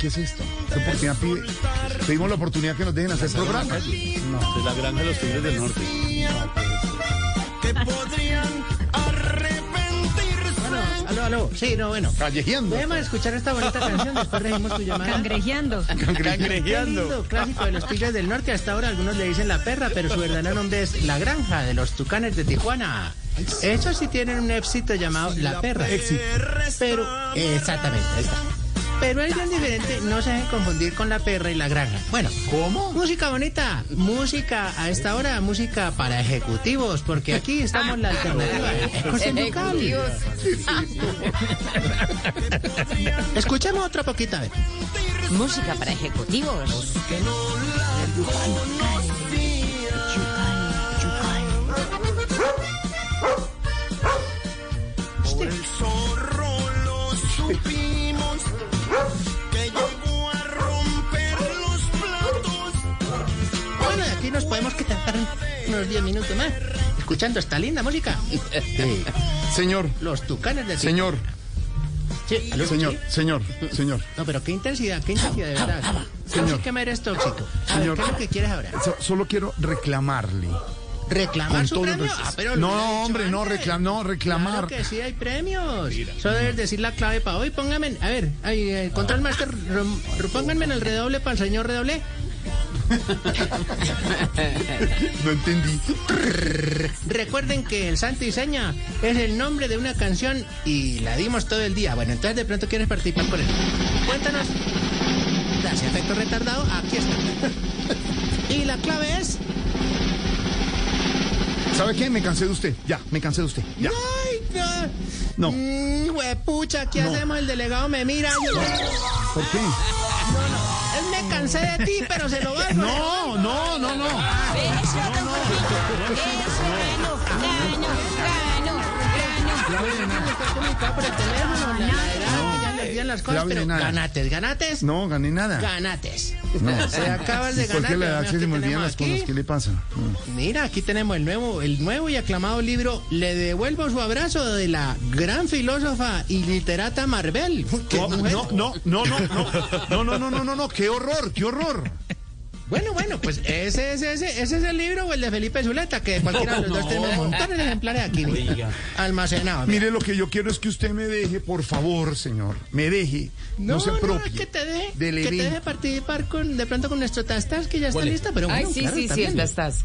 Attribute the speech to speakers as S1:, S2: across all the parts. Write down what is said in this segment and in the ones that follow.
S1: ¿Qué es esto? ¿Qué oportunidad pide? Pedimos la oportunidad que nos dejen hacer programa.
S2: No, de la granja de los tigres del norte.
S3: que podrían arrepentirse.
S4: Aló, aló. Sí, no, bueno.
S1: Callejeando.
S4: Debemos escuchar esta bonita canción, después regimos tu llamada.
S5: Cangrejeando.
S4: Qué lindo, clásico de los Tigres del Norte. Hasta ahora algunos le dicen la perra, pero su verdadero nombre es La Granja de los Tucanes de Tijuana. Ellos sí tienen un éxito llamado La Perra. Éxito. Pero, exactamente, ahí está. Pero es bien diferente, no se dejen confundir con La Perra y La Granja. Bueno, ¿cómo? Música bonita, música a esta hora, música para ejecutivos, porque aquí estamos en la alternativa. José Lucal. Escuchemos otra poquita, a ver.
S5: Música para ejecutivos.
S4: Unos 10 minutos más escuchando esta linda música. Sí.
S1: Señor,
S4: Los tucanes de
S1: señor,
S4: Sí, ¿aló?
S1: señor,
S4: ¿Sí?
S1: señor, señor.
S4: No, pero qué intensidad, qué intensidad, de verdad.
S1: Señor.
S4: Sí que me eres tóxico. A ver,
S1: Señor.
S4: ¿qué es lo que quieres ahora?
S1: So- solo quiero reclamarle.
S4: ¿Reclamar su premio? Ah, pero
S1: No, hombre, no, reclam- no, reclamar.
S4: Claro que sí hay premios. Solo debes decir la clave para hoy. Póngame, a ver, ahí, eh, control master, pónganme en el redoble para el señor redoble.
S1: No entendí.
S4: Recuerden que el santo y seña es el nombre de una canción y la dimos todo el día. Bueno, entonces de pronto quieres participar con él. Cuéntanos. Gracias, efecto retardado. Aquí está. Y la clave es.
S1: ¿Sabe qué? Me cansé de usted. Ya, me cansé de usted. Ya.
S4: ¡Ay,
S1: No.
S4: no! Mm, huepucha,
S1: No.
S4: hacemos el delegado me mira.
S1: ¿Por qué?
S4: Me cansé de ti, pero se lo valgo.
S1: No, no, no, no.
S5: Eso, don Jorgito. Eso, gano, gano, gano.
S4: Está por el teléfono, las cosas, pero
S1: nada.
S4: ganates, ganates,
S1: No, gané nada.
S4: ganates.
S1: No.
S4: Se acabas de
S1: ¿Por
S4: ganar.
S1: qué la edad se me olvidan las cosas? ¿Qué le pasa? No.
S4: Mira, aquí tenemos el nuevo, el nuevo y aclamado libro Le devuelvo su abrazo de la gran filósofa y literata Marvel.
S1: No, no, no, no, no, no, no, no, no, no, no, qué horror, qué horror.
S4: Bueno, bueno, pues ese, ese, ese, ese es el libro o el de Felipe Zuleta, que cualquiera de los dos tenemos montones de ejemplares aquí almacenados.
S1: Mire, lo que yo quiero es que usted me deje, por favor, señor, me deje, no,
S4: No,
S1: se
S4: no, que te deje, que te deje participar con, de pronto con nuestro Tastas, que ya está lista, pero bueno,
S5: Ay, sí,
S4: claro,
S5: sí, sí,
S4: también.
S5: El estás.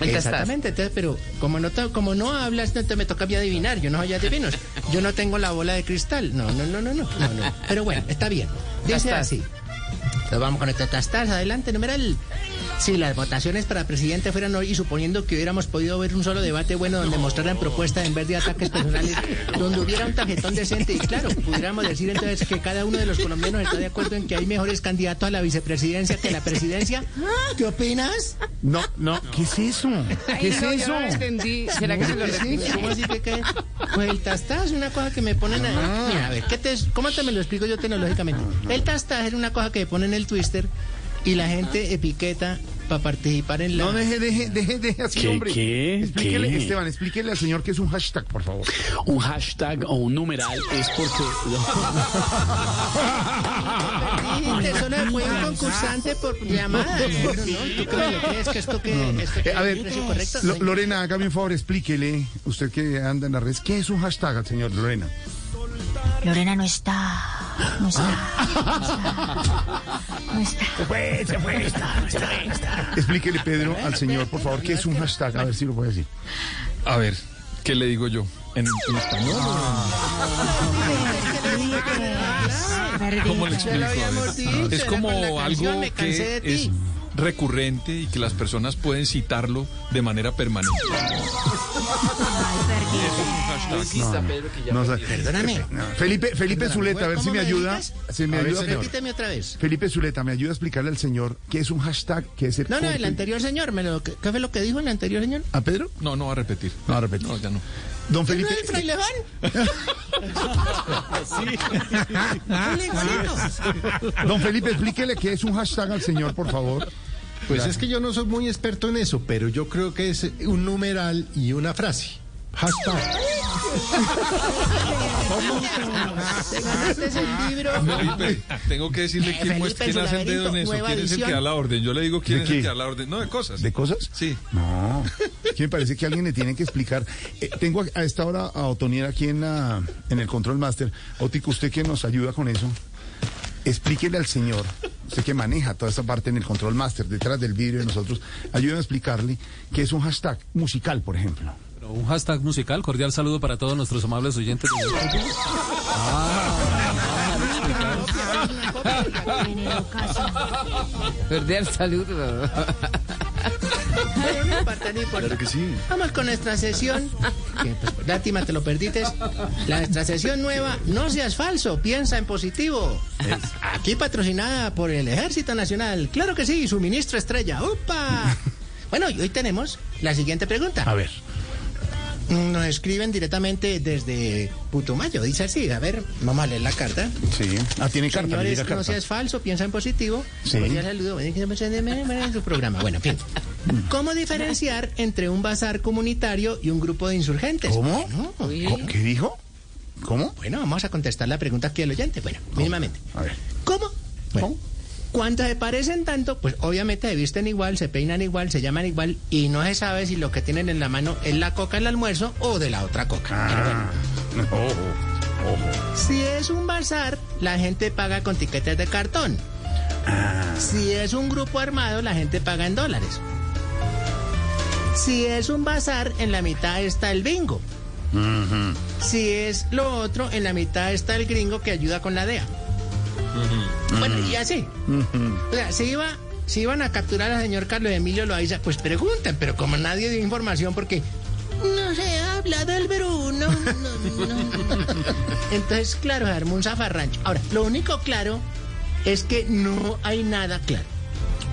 S4: Exactamente, entonces, pero como no, te- como no hablas, no te me toca a mí adivinar, yo no soy adivinos. Yo no tengo la bola de cristal. No, no, no, no, no. no, no. Pero bueno, está bien. Dice
S5: Tastas.
S4: así. Entonces vamos con el tastas, adelante, numeral. Si las votaciones para presidente fueran hoy y suponiendo que hubiéramos podido ver un solo debate bueno donde mostraran propuestas en vez de ataques personales, donde hubiera un tarjetón decente y claro, pudiéramos decir entonces que cada uno de los colombianos está de acuerdo en que hay mejores candidatos a la vicepresidencia que a la presidencia. ¿Qué opinas?
S1: No, no, ¿qué es eso? ¿Qué es
S5: no, yo
S1: eso?
S5: no entendí. ¿Será que se lo repite?
S4: ¿Cómo así que qué? Pues el tastaz es una cosa que me ponen ahí. Mira, a ver, ¿qué te, ¿cómo te me lo explico yo tecnológicamente? El tastaz es una cosa que ponen en el twister y la gente etiqueta para participar en la...
S1: No, deje, deje, deje, deje así,
S2: ¿Qué,
S1: hombre.
S2: qué,
S1: Explíquele,
S2: qué?
S1: Esteban, explíquele al señor que es un hashtag, por favor.
S2: Un hashtag o un numeral es porque...
S4: Solo puede un concursante por llamada. No, ¿Tú qué me lo crees? ¿Que esto que esto
S1: Eh, a ver,
S4: es?
S1: Lo- Lorena, hágame un favor, explíquele, usted que anda en las redes, ¿qué es un hashtag al señor Lorena?
S5: Lorena no está. No está. No está.
S1: Se fue, se fue, está, se fue, está. Explíquele, Pedro, al señor, por favor, ¿qué es un hashtag? A ver si lo puede decir.
S6: A ver, ¿qué le digo yo? ¿En, en español? ¿Cómo le explico? Es como algo que es... recurrente y que las personas pueden citarlo de manera permanente.
S1: No, sé.
S4: Perdóname.
S1: Felipe, Felipe Zuleta, a ver si
S4: ¿Cómo
S1: me ayuda. Si me ayuda
S4: señor. Repíteme otra vez.
S1: Felipe Zuleta, me ayuda a explicarle al señor qué es un hashtag, qué es el
S4: No, no, el anterior señor, me lo, ¿qué fue lo que dijo el anterior señor?
S1: ¿A Pedro?
S6: No, no va a repetir.
S1: No, a repetir.
S6: No, ya no.
S1: Don
S4: ¿No
S1: Felipe.
S4: es fraile Juanito.
S1: Don Felipe, explíquele qué es un hashtag al señor, por favor.
S7: Pues es que yo no soy muy experto en eso, pero yo creo que es un numeral y una frase. Hashtag.
S4: Libro.
S6: Felipe, tengo que decirle quién, pues, quién hace el dedo en eso, quién es el que da la orden. Yo le digo quién
S1: ¿De
S6: es el que da la orden. No, de cosas.
S1: ¿De cosas?
S6: Sí.
S1: No, me parece que alguien le tiene que explicar. Eh, tengo a- a esta hora a Otonier aquí en, la, en el Control Master. Otico, usted que nos ayuda con eso, explíquele al señor, usted que maneja toda esta parte en el Control Master, detrás del vídeo de nosotros, ayúdenme a explicarle qué es un hashtag musical, por ejemplo.
S8: Pero Un hashtag musical, cordial saludo para todos nuestros amables oyentes.
S9: Cordial saludo.
S4: Pero no importa, no importa.
S1: que sí.
S4: Vamos con nuestra sesión. Que, pues, lástima, te lo perdiste. La nuestra sesión nueva, no seas falso, piensa en positivo. Aquí patrocinada por el Ejército Nacional. Claro que sí, su ministro estrella. ¡Upa! Bueno, y hoy tenemos la siguiente pregunta.
S1: A ver.
S4: Nos escriben directamente desde Putumayo. Dice así, a ver, vamos a leer la carta.
S1: Sí. Ah, tiene carta,
S4: Señores, no
S1: carta.
S4: seas falso, piensa en positivo.
S1: Sí.
S4: Cordial saludo. en su programa. Bueno. ¿Cómo diferenciar entre un bazar comunitario y un grupo de insurgentes?
S1: ¿Cómo?
S4: Bueno.
S1: ¿Qué dijo? ¿Cómo?
S4: bueno, vamos a contestar la pregunta aquí al oyente. Bueno, mínimamente.
S1: A ver.
S4: ¿Cómo? Bueno, cuando se parecen tanto, pues obviamente se visten igual, se peinan igual, se llaman igual y no se sabe si lo que tienen en la mano es la coca del almuerzo o de la otra coca. Pero bueno.
S1: Ah, ojo, ojo.
S4: Si es un bazar, la gente paga con tiquetes de cartón. Si es un grupo armado, la gente paga en dólares. Si es un bazar, en la mitad está el bingo. Si es lo otro, en la mitad está el gringo que ayuda con la DEA. Bueno, y así. O sea, si iba, si iban a capturar al señor Carlos Emilio Loaiza, pues pregunten, pero como nadie dio información, porque no se habla del Bruno. no, no. Entonces, claro, se armó un zafarrancho. Ahora, lo único claro es que no hay nada claro.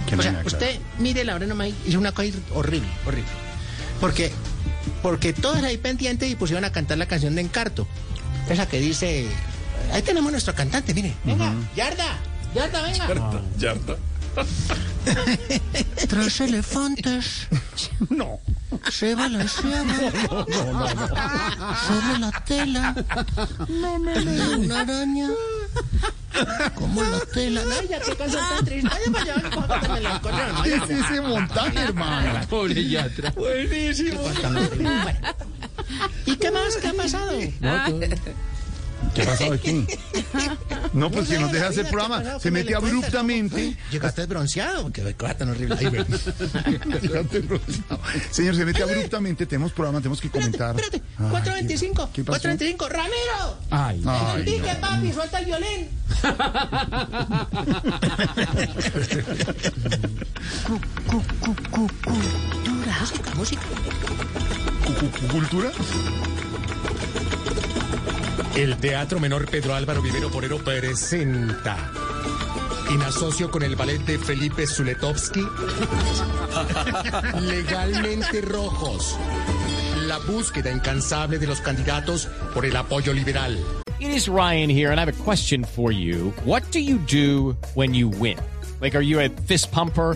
S1: Que no
S4: o sea,
S1: claro.
S4: usted mire la hora nomás, hizo una cosa horrible, horrible. Porque, porque todos ahí pendientes y pusieron a cantar la canción de Encarto. Esa que dice, ahí tenemos nuestro cantante, mire, venga, Yarda, Yarda, venga.
S6: Yarda.
S4: Tres elefantes
S1: No.
S4: se balanceaban sobre la tela de una araña. Como la tela. Ay, ya qué canción tan triste. Ay, para allá, que me la corrieron.
S1: ¿Qué es ese montaje, hermano?
S8: Pobre Yatra.
S1: Buenísimo.
S4: ¿Y qué más? ¿Qué ha pasado?
S1: ¿Qué pasado aquí? No, pues
S4: No
S1: que nos deja hacer
S4: vida,
S1: programa.
S4: ¿qué pasó?
S1: Se
S4: Que me
S1: mete abruptamente.
S4: Llegaste bronceado. Qué cosa tan horrible. Ay, bueno.
S1: Llegaste bronceado. Señor, se mete abruptamente. Tenemos programa, tenemos que comentar.
S4: Espérate,
S1: Ay,
S4: 425.
S1: ¿Qué pasó?
S4: 425. ¡Ramiro!
S8: Ay,
S1: Ay,
S4: Dije,
S1: no.
S4: papi, suelta el violín. Música, música.
S1: Cu- cu- ¿Cultura?
S7: El Teatro Menor Pedro Álvaro Vivero Porero presenta, en asocio con el ballet de Felipe Zuletovsky, Legalmente Rojos, la búsqueda incansable de los candidatos por el apoyo liberal.
S10: It is Ryan here, and I have a question for you. What do you do when you win? Like, are you a fist pumper?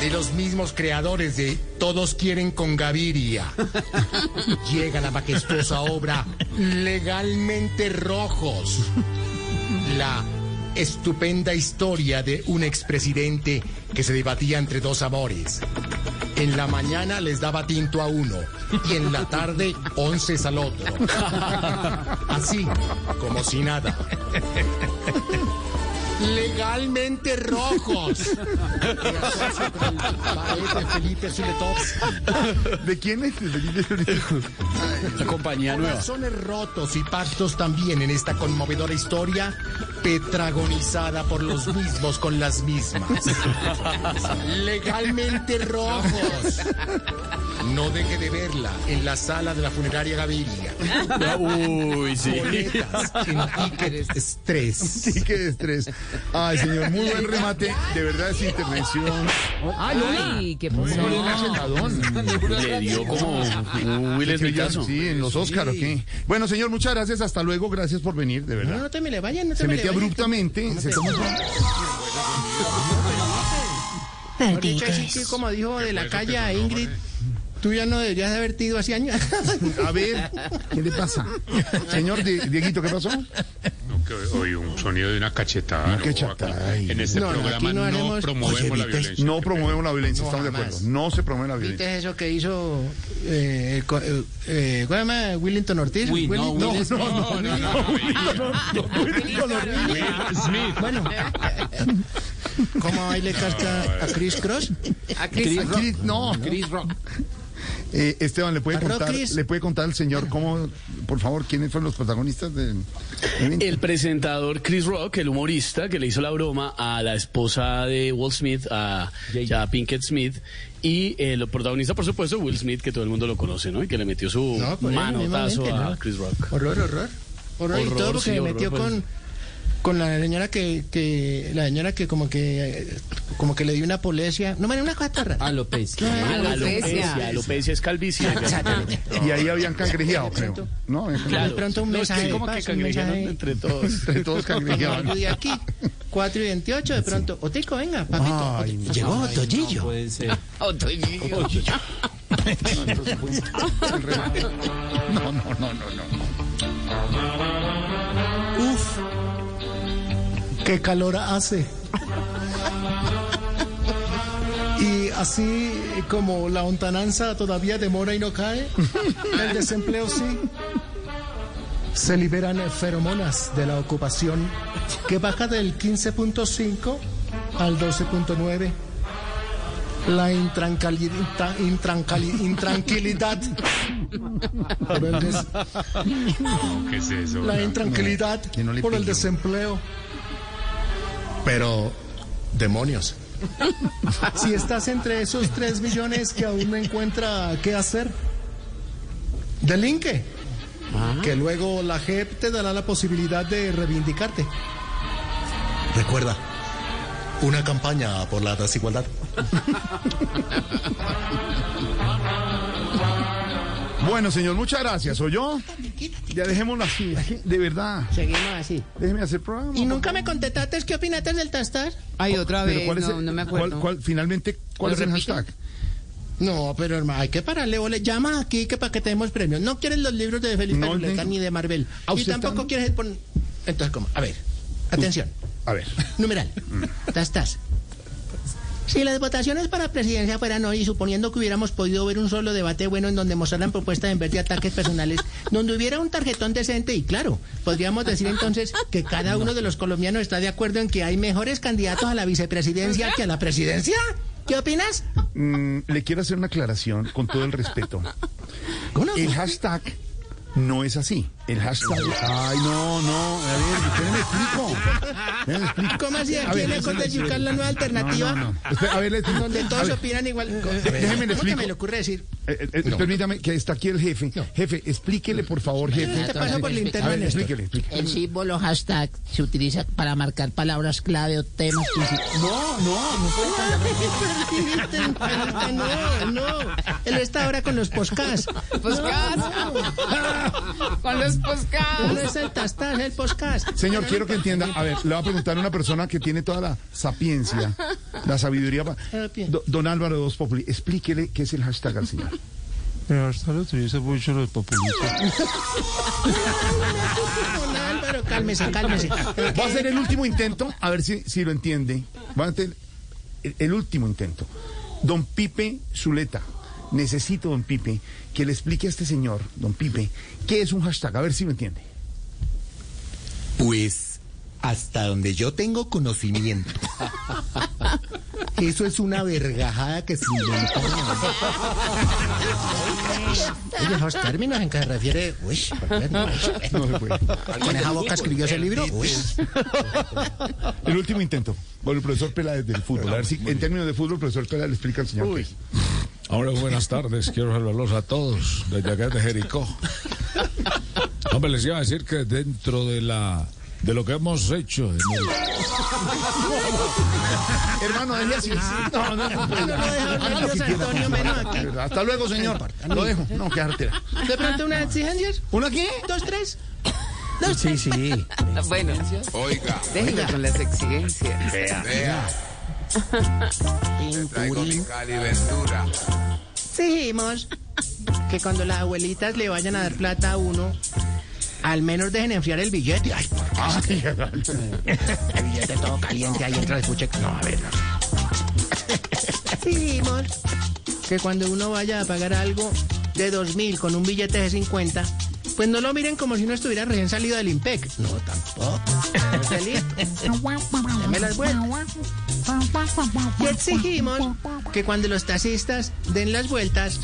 S7: De los mismos creadores de Todos quieren con Gaviria. Llega la majestuosa obra Legalmente Rojos. La estupenda historia de un expresidente que se debatía entre dos amores. En la mañana les daba tinto a uno y en la tarde once al otro. Así, como si nada. Legalmente rojos. de Felipe Zuletovsky.
S1: ¿De quién es? ¿De Felipe
S2: La compañía nueva.
S7: Corazones rotos y pactos también en esta conmovedora historia, petragonizada por los mismos con las mismas. Legalmente rojos. No deje de verla en la sala de la funeraria Gaviria.
S2: Uy, sí.
S7: Boletas en ticket estrés.
S1: Sí, qué estrés. Ay, señor, muy buen remate. De verdad es intervención. Ay,
S9: Ay, ¿qué pasó?
S1: Muy buen cachetadón.
S2: Le dio como un Will Smithazo.
S1: Sí, en los Oscar, ¿o qué? Bueno, señor, muchas gracias. Hasta luego. Gracias por venir, de
S4: No,
S1: verdad.
S4: no te me le vayan, no te
S1: Se
S4: me
S1: metió
S4: le vayan.
S1: abruptamente. Se tomó...
S4: Que como dijo de la calle a Ingrid, tú ya no deberías de haber ido hace años.
S1: A ver, ¿qué le pasa? Señor Di- Dieguito, ¿qué pasó?
S11: Oí un sonido de una cachetada.
S1: Una
S11: ¿no?
S1: cachetada.
S11: En este
S4: No,
S11: programa
S4: aquí no
S11: no,
S4: haremos-
S11: promovemos
S1: Oye,
S11: la violencia.
S1: No promovemos la violencia,
S4: No,
S1: estamos de
S4: jamás.
S1: acuerdo. No se promueve la violencia.
S4: ¿Viste eso que hizo eh, eh, eh, ¿cómo se llama? Willington Ortiz?
S8: Will, no,
S1: No, no, no, no, no,
S11: Will Smith.
S4: Bueno, ¿cómo ahí le casca a Chris Cross?
S9: A Chris
S1: Chris- Chris- no,
S8: Chris Rock.
S1: Eh, Esteban, ¿le puede contar, le puede contar al señor cómo, por favor, quiénes fueron los protagonistas del evento?
S2: El presentador Chris Rock, el humorista que le hizo la broma a la esposa de Will Smith, a, a Pinkett Smith, y el protagonista, por supuesto, Will Smith, que todo el mundo lo conoce, ¿no? Y que le metió su
S4: No, él
S2: manotazo a. Chris Rock.
S4: Horror, horror. Horror, y
S2: Horror,
S4: todo porque
S2: sí,
S4: me
S2: horror,
S4: metió
S2: pues.
S4: Con, la señora que, que, la señora que como que, eh, como que le dio una apolesia. No, me una cosa rara.
S9: Alopecia.
S2: Alopecia, alopecia es calvicie.
S4: Exactamente.
S1: Y ahí habían cangrejeado, creo. ¿No? Habían
S4: De pronto un
S2: No, es que
S4: mensaje de
S2: como que
S4: paz, un
S2: cangrejearon
S4: mensaje-
S2: entre todos.
S1: Entre todos
S4: No,
S1: cangrejeaban.
S4: yo de aquí, 4 y 28, de pronto, Otico, venga, papito.
S1: Ay,
S4: Otico.
S1: no.
S4: Llegó Toyillo.
S8: Puede ser.
S1: No, no, no, no, no.
S12: Qué calor hace. Y así como la ontananza todavía demora y no cae, el desempleo sí. Se liberan feromonas de la ocupación que baja del 15.5 al 12.9. La intranquilidad. por el des-
S11: ¿Qué es eso?
S12: la intranquilidad
S1: no
S12: por el desempleo.
S7: Pero, demonios.
S12: Si estás entre esos 3 millones que aún no encuentra qué hacer, delinque. Que luego la JEP te dará la posibilidad de reivindicarte.
S7: Recuerda, una campaña por la desigualdad.
S1: Bueno, señor, muchas gracias. ¿O yo? Ya dejémoslo así. De verdad.
S4: Seguimos así.
S1: Déjeme hacer programa.
S4: Y nunca me contestaste qué opinaste del tastar.
S9: Ay, otra
S1: Pero
S9: vez,
S1: ¿cuál es
S9: no,
S1: el-
S9: no me acuerdo.
S1: cuál- finalmente, ¿cuál
S9: ¿Lo
S1: es el hashtag?
S4: No, pero hermano, hay que pararle, ole. Llama aquí que para que te demos premios. No quieres los libros de Felipe
S1: No,
S4: Zuleta ni de Marvel.
S1: ¿A
S4: Y
S1: usted
S4: tampoco quieres poner... Entonces, ¿cómo? A ver, atención.
S1: A ver.
S4: Numeral. Tastas. Si las votaciones para presidencia fueran hoy, suponiendo que hubiéramos podido ver un solo debate bueno en donde mostraran propuestas en vez de ataques personales, donde hubiera un tarjetón decente y claro, podríamos decir entonces que cada uno de los colombianos está de acuerdo en que hay mejores candidatos a la vicepresidencia que a la presidencia. ¿Qué opinas?
S1: Mm, le quiero hacer una aclaración con todo el respeto. El hashtag no es así. El hashtag. Ay, no, no. A ver, ¿qué me explico? ¿Me explico?
S4: ¿Cómo así?
S1: A
S4: Aquí en Ecos de Yucatán la nueva alternativa.
S1: No, no, no. Espera, a ver, le explico.
S4: Donde
S1: A
S4: todos
S1: ver,
S4: opinan igual.
S1: déjeme le
S4: ¿Cómo que
S1: explico.
S4: me le ocurre decir?
S1: eh, eh, Permítame que está aquí el jefe. Jefe, explíquele, por favor, jefe.
S4: Te paso por
S1: A ver,
S4: Néstor.
S1: explíquele, explíquele.
S5: El símbolo hashtag se utiliza para marcar palabras clave o temas principales.
S1: No, no, no puede
S4: No, no. Él está ahora con los poscas.
S9: Poscas. Con los poscas.
S4: No es el tastas, el poscas.
S1: Señor, quiero que entienda. A ver, le voy a preguntar a una persona que tiene toda la sapiencia, la sabiduría. Do- don Álvaro Dos Populi, explíquele qué es el hashtag al señor.
S8: El hashtag lo utiliza mucho los populistas.
S4: Don Álvaro, cálmese, cálmese.
S1: Voy a hacer el último intento, a ver si, si lo entiende. Voy a hacer el, el último intento. Don Pipe Zuleta. Necesito, don Pipe, que le explique a este señor, don Pipe, qué es un hashtag. A ver si lo entiende.
S13: Pues hasta donde yo tengo conocimiento. Eso es una vergajada que se inventó.
S4: Oye, esos términos en que se refiere. Uy, ¿por qué no?
S1: No se puede.
S4: ¿Con esa boca escribió ese libro? Uy.
S1: El último intento. Bueno, el profesor Peláez del fútbol. A ver si en términos de fútbol, el profesor Peláez le explica al señor. es.
S14: Ahora, buenas tardes. Quiero saludarlos a todos desde acá de Jericó. Hombre, les iba a decir que dentro de la de lo que hemos hecho. en el-
S1: Hermano, deje así. No, no, no.
S4: No deja. Antonio, menos aquí.
S1: Hasta luego, señor. Lo dejo. No, qué artera.
S4: ¿De pronto unas exigencias?
S1: ¿Una qué?
S4: ¿Dos, tres?
S1: Sí, sí.
S9: Bueno,
S15: Oiga,
S9: déjelo con las exigencias.
S15: vea, traigo
S4: Exigimos que cuando las abuelitas le vayan a dar plata a uno, al menos dejen enfriar el billete. Ay, por favor. El billete todo caliente ahí entra el escuche. No, a ver. no. Exigimos que cuando uno vaya a pagar algo de dos mil con un billete de 50, pues no lo miren como si uno estuviera recién salido del IMPEC. No, tampoco. No. Deme las vueltas. Y exigimos que cuando los taxistas den las vueltas,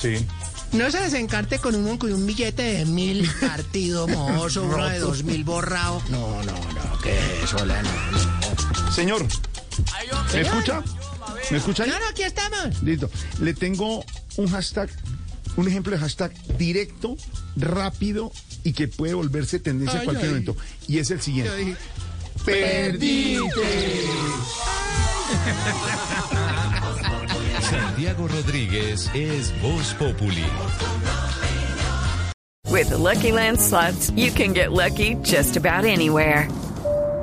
S4: no se desencarte con un, con un billete de mil partido mozo, uno de dos mil borrado. No, no, no, ¿qué es eso? La- no, no.
S1: Señor, ¿me escucha? ¿Me escucha ahí?
S4: Claro, aquí estamos.
S1: Listo. Le tengo un hashtag, un ejemplo de hashtag directo, rápido y que puede volverse tendencia en cualquier
S3: ay.
S1: momento. Y es el siguiente.
S3: Dije,
S1: Perdite.
S16: Santiago Rodríguez es Voz Populi.
S17: With the Lucky Land slots, you can get lucky just about anywhere.